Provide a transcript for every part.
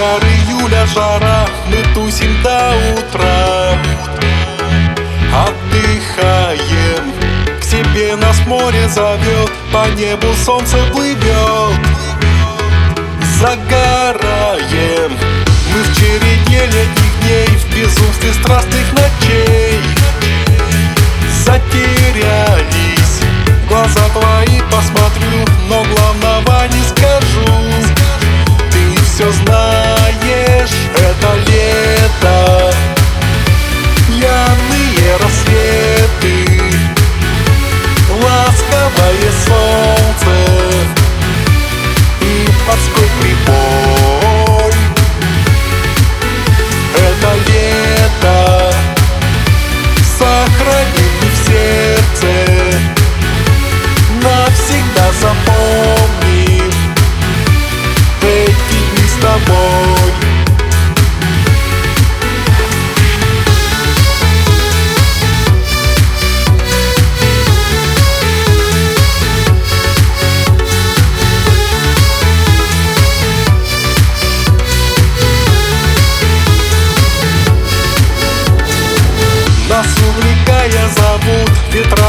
Загар июля жара, мы тусим до утра. Отдыхаем, к себе нас море зовет По небу солнце плывет. Загораем, мы в череде летних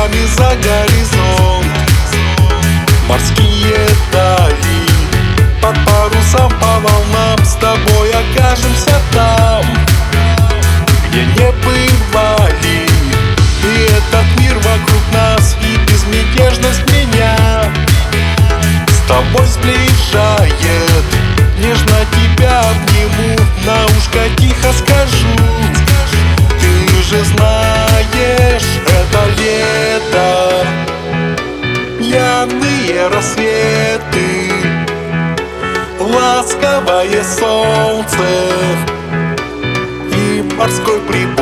ветрами за горизонт. Морские дали Под парусом по волнам. С тобой окажемся там Где не бывали. И этот мир вокруг нас И безмятежность меня С тобой сближает. Нежно тебя обниму На ушко тихо скажу. Ты же знаешь, Рассветы. Ласковое солнце И морской прибой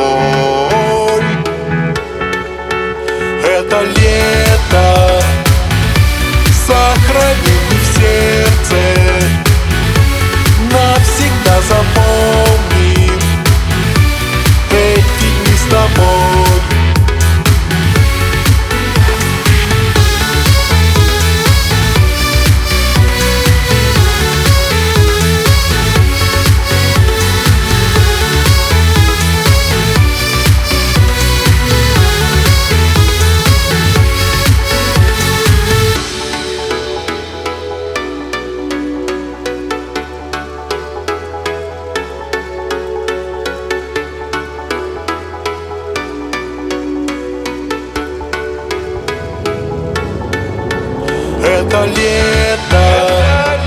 Это лето,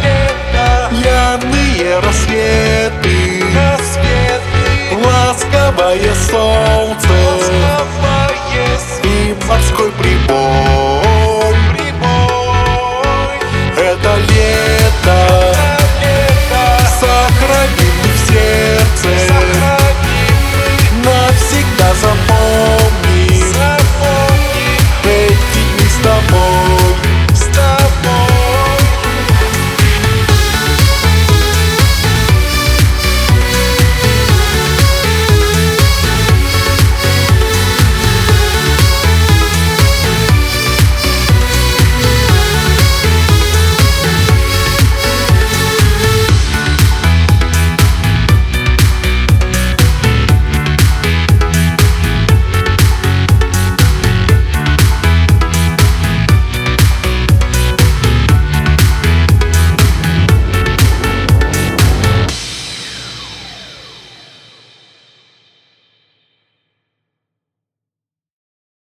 пьяные рассветы, ласковое солнце. И морской прибой.